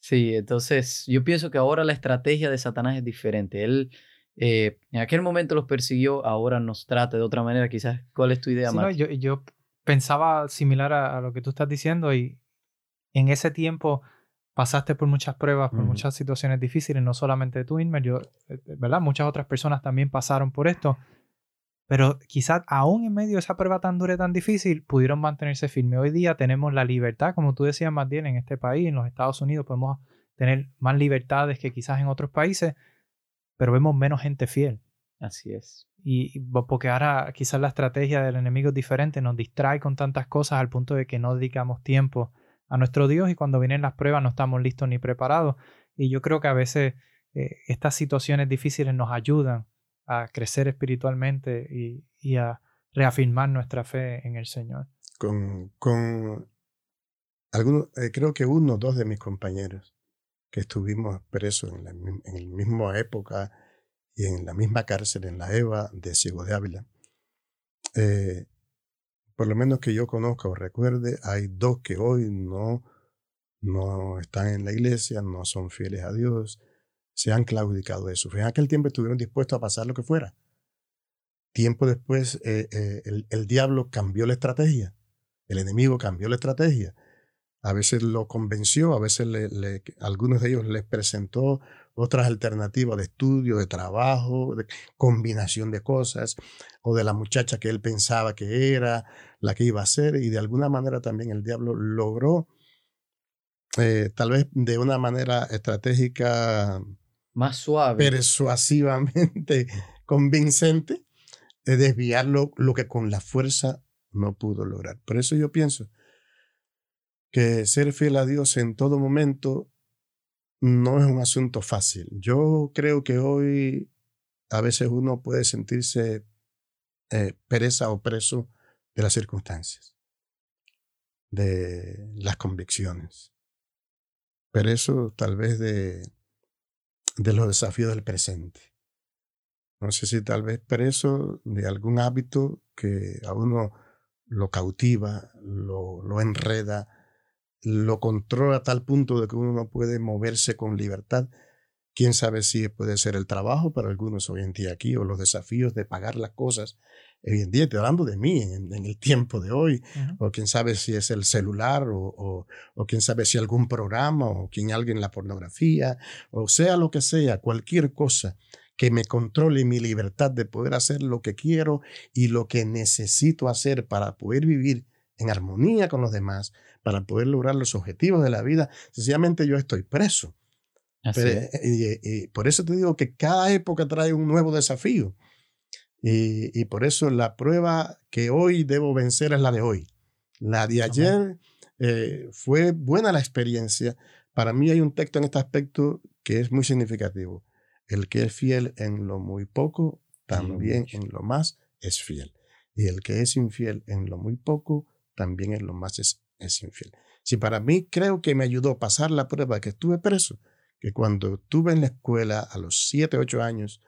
Sí, entonces yo pienso que ahora la estrategia de Satanás es diferente. Él eh, en aquel momento los persiguió, ahora nos trata de otra manera. Quizás, ¿cuál es tu idea, más? yo, yo, pensaba similar a, lo que tú estás diciendo y en ese tiempo pasaste por muchas pruebas, por muchas situaciones difíciles, no solamente tú, Inmer, yo, eh, ¿verdad? Muchas otras personas también pasaron por esto. Pero quizás aún en medio de esa prueba tan dura y tan difícil, pudieron mantenerse firmes. Hoy día tenemos la libertad, como tú decías más bien, en este país, en los Estados Unidos, podemos tener más libertades que quizás en otros países, pero vemos menos gente fiel. Así es. Y porque ahora quizás la estrategia del enemigo es diferente, nos distrae con tantas cosas al punto de que no dedicamos tiempo a nuestro Dios y cuando vienen las pruebas no estamos listos ni preparados. Y yo creo que a veces eh, estas situaciones difíciles nos ayudan a crecer espiritualmente y, a reafirmar nuestra fe en el Señor. Con, con algunos, eh, creo que uno o dos de mis compañeros que estuvimos presos en la, en misma época y en la misma cárcel, en la EVA de Ciego de Ávila, eh, por lo menos que yo conozca o recuerde, hay dos que hoy no, no están en la iglesia, no son fieles a Dios, se han claudicado de fe. En aquel tiempo estuvieron dispuestos a pasar lo que fuera. Tiempo después, eh, eh, el, diablo cambió la estrategia. El enemigo cambió la estrategia. A veces lo convenció, a veces le, algunos de ellos les presentó otras alternativas de estudio, de trabajo, de combinación de cosas, o de la muchacha que él pensaba que era, la que iba a ser, y de alguna manera también el diablo logró, eh, tal vez de una manera estratégica más suave. Persuasivamente [laughs] convincente de desviar lo, que con la fuerza no pudo lograr. Por eso yo pienso que ser fiel a Dios en todo momento no es un asunto fácil. Yo creo que hoy a veces uno puede sentirse eh, pereza o preso de las circunstancias, de las convicciones. Pero eso tal vez de de los desafíos del presente. No sé si tal vez preso de algún hábito que a uno lo cautiva, lo, lo enreda, lo controla a tal punto de que uno no puede moverse con libertad. Quién sabe si puede ser el trabajo para algunos hoy en día aquí o los desafíos de pagar las cosas hoy en día, estoy hablando de mí en, el tiempo de hoy, o quién sabe si es el celular, o, o, quién sabe si algún programa, o quién alguien la pornografía, o sea lo que sea, cualquier cosa que me controle mi libertad de poder hacer lo que quiero y lo que necesito hacer para poder vivir en armonía con los demás, para poder lograr los objetivos de la vida, sencillamente yo estoy preso. y, por eso te digo que cada época trae un nuevo desafío. Y, por eso la prueba que hoy debo vencer es la de hoy. La de ayer eh, fue buena la experiencia. Para mí hay un texto en este aspecto que es muy significativo. El que es fiel en lo muy poco, también en lo más es fiel. Y el que es infiel en lo muy poco, también en lo más es, es infiel. Si para mí creo que me ayudó a pasar la prueba que estuve preso, que cuando estuve en la escuela a los 7, 8 años,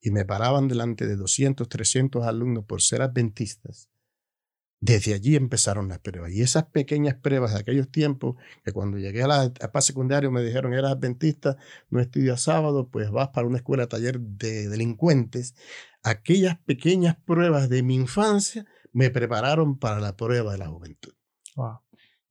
y me paraban delante de 200, 300 alumnos por ser adventistas, desde allí empezaron las pruebas. Y esas pequeñas pruebas de aquellos tiempos, que cuando llegué a la paz secundario me dijeron, eras adventista, no estudias sábado, pues vas para una escuela taller de delincuentes. Aquellas pequeñas pruebas de mi infancia me prepararon para la prueba de la juventud.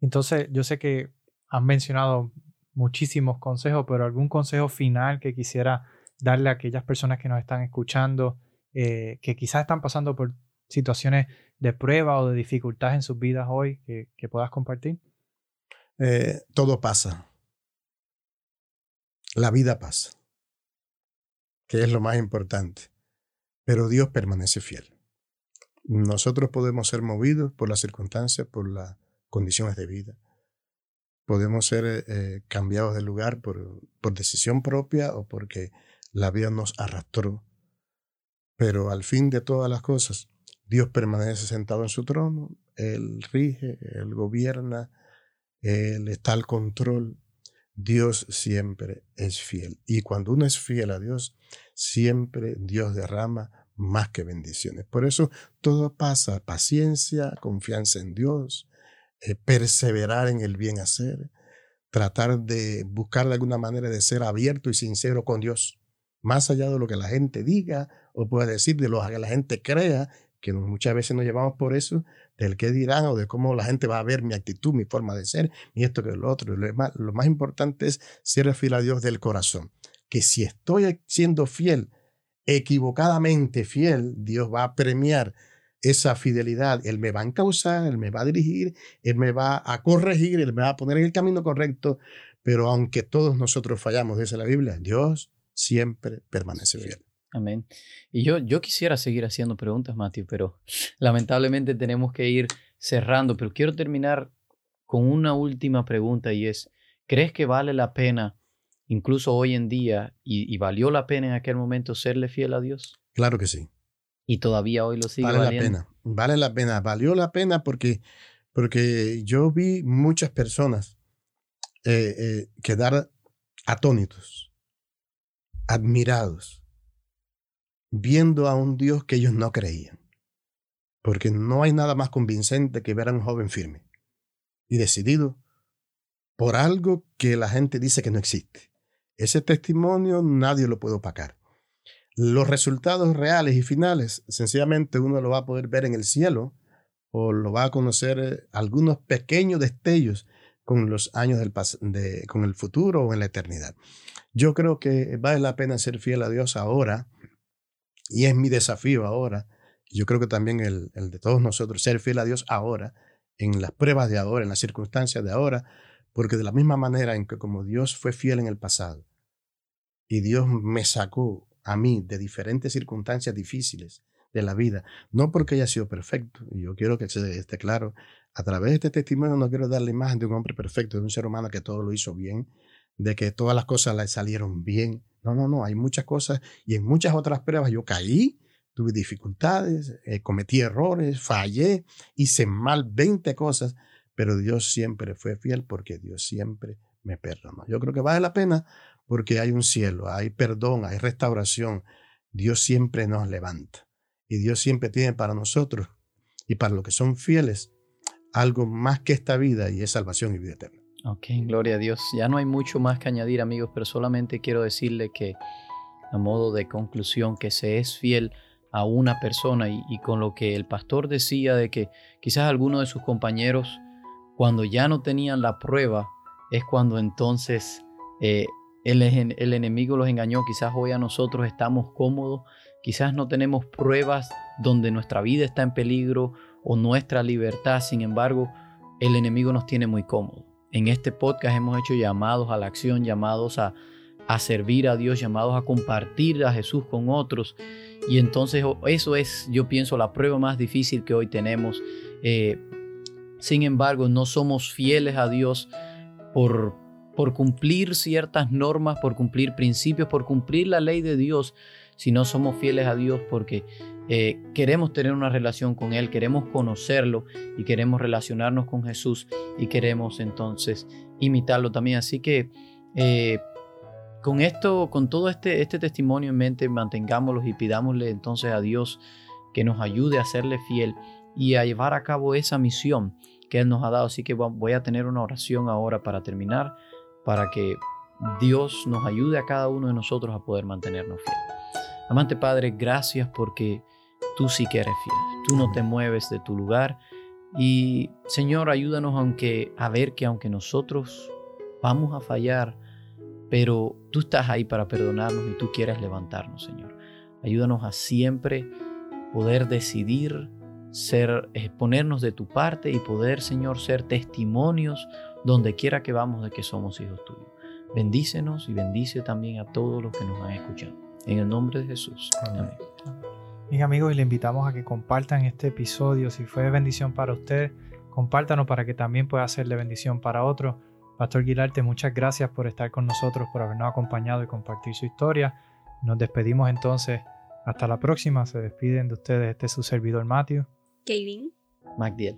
Entonces, yo sé que han mencionado muchísimos consejos, pero algún consejo final que quisiera darle a aquellas personas que nos están escuchando, eh, que quizás están pasando por situaciones de prueba o de dificultades en sus vidas hoy, que, puedas compartir? Eh, todo pasa. La vida pasa, que es lo más importante. Pero Dios permanece fiel. Nosotros podemos ser movidos por las circunstancias, por las condiciones de vida. Podemos ser eh, eh, cambiados de lugar por, por decisión propia o porque la vida nos arrastró. Pero al fin de todas las cosas, Dios permanece sentado en su trono, Él rige, Él gobierna, Él está al control. Dios siempre es fiel. Y cuando uno es fiel a Dios, siempre Dios derrama más que bendiciones. Por eso todo pasa, paciencia, confianza en Dios, eh, perseverar en el bien hacer, tratar de buscar alguna manera de ser abierto y sincero con Dios, más allá de lo que la gente diga o pueda decir, de lo que la gente crea, que muchas veces nos llevamos por eso, del qué dirán o de cómo la gente va a ver mi actitud, mi forma de ser, y esto que lo otro. Lo más importante es ser fiel a Dios del corazón. Que si estoy siendo fiel, equivocadamente fiel, Dios va a premiar esa fidelidad. Él me va a encauzar, Él me va a dirigir, Él me va a corregir, Él me va a poner en el camino correcto. Pero aunque todos nosotros fallamos, dice la Biblia, Dios siempre permanece fiel. Amén. Y yo, yo quisiera seguir haciendo preguntas, Matthew, pero [laughs] lamentablemente tenemos que ir cerrando. Pero quiero terminar con una última pregunta y es, ¿crees que vale la pena, incluso hoy en día, y, valió la pena en aquel momento serle fiel a Dios? Claro que sí. Y todavía hoy lo sigue vale la pena, vale la pena, valió la pena porque, porque yo vi muchas personas eh, eh, quedar atónitos, admirados viendo a un Dios que ellos no creían. Porque no hay nada más convincente que ver a un joven firme y decidido por algo que la gente dice que no existe. Ese testimonio nadie lo puede opacar. Los resultados reales y finales, sencillamente uno lo va a poder ver en el cielo o lo va a conocer eh, algunos pequeños destellos con los años del de, con el futuro o en la eternidad. Yo creo que vale la pena ser fiel a Dios ahora y es mi desafío ahora, yo creo que también el, de todos nosotros, ser fiel a Dios ahora, en las pruebas de ahora, en las circunstancias de ahora, porque de la misma manera en que como Dios fue fiel en el pasado y Dios me sacó a mí de diferentes circunstancias difíciles de la vida, no porque haya sido perfecto, y yo quiero que se esté claro, a través de este testimonio no quiero dar la imagen de un hombre perfecto, de un ser humano que todo lo hizo bien, de que todas las cosas le salieron bien, no, no, no, hay muchas cosas y en muchas otras pruebas yo caí, tuve dificultades, eh, cometí errores, fallé, hice mal 20 cosas, pero Dios siempre fue fiel porque Dios siempre me perdonó. Yo creo que vale la pena porque hay un cielo, hay perdón, hay restauración. Dios siempre nos levanta y Dios siempre tiene para nosotros y para los que son fieles algo más que esta vida y es salvación y vida eterna. Ok, gloria a Dios. Ya no hay mucho más que añadir, amigos, pero solamente quiero decirle que, a modo de conclusión, que se es fiel a una persona y, con lo que el pastor decía de que quizás algunos de sus compañeros, cuando ya no tenían la prueba, es cuando entonces eh, el, enemigo los engañó. Quizás hoy a nosotros estamos cómodos, quizás no tenemos pruebas donde nuestra vida está en peligro o nuestra libertad, sin embargo, el enemigo nos tiene muy cómodos. En este podcast hemos hecho llamados a la acción, llamados a, servir a Dios, llamados a compartir a Jesús con otros. Y entonces eso es, yo pienso, la prueba más difícil que hoy tenemos. Eh, sin embargo, no somos fieles a Dios por, por cumplir ciertas normas, por cumplir principios, por cumplir la ley de Dios, sino somos fieles a Dios porque eh, queremos tener una relación con Él, queremos conocerlo y queremos relacionarnos con Jesús y queremos entonces imitarlo también. Así que eh, con esto, con todo este, este testimonio en mente, mantengámoslo y pidámosle entonces a Dios que nos ayude a serle fiel y a llevar a cabo esa misión que Él nos ha dado. Así que voy a tener una oración ahora para terminar, para que Dios nos ayude a cada uno de nosotros a poder mantenernos fieles. Amante Padre, gracias porque tú sí que eres fiel. Tú no te mueves de tu lugar. Y Señor, ayúdanos aunque, a ver que aunque nosotros vamos a fallar, pero tú estás ahí para perdonarnos y tú quieres levantarnos, Señor. Ayúdanos a siempre poder decidir ser, eh, ponernos de tu parte y poder, Señor, ser testimonios donde quiera que vamos de que somos hijos tuyos. Bendícenos y bendice también a todos los que nos han escuchado. En el nombre de Jesús. Amén. Mis amigos, y le invitamos a que compartan este episodio. Si fue de bendición para usted, compártanos para que también pueda ser de bendición para otros. Pastor Guilarte, muchas gracias por estar con nosotros, por habernos acompañado y compartir su historia. Nos despedimos entonces. Hasta la próxima. Se despiden de ustedes este es su servidor Matthew. Kaylin. Magdiel.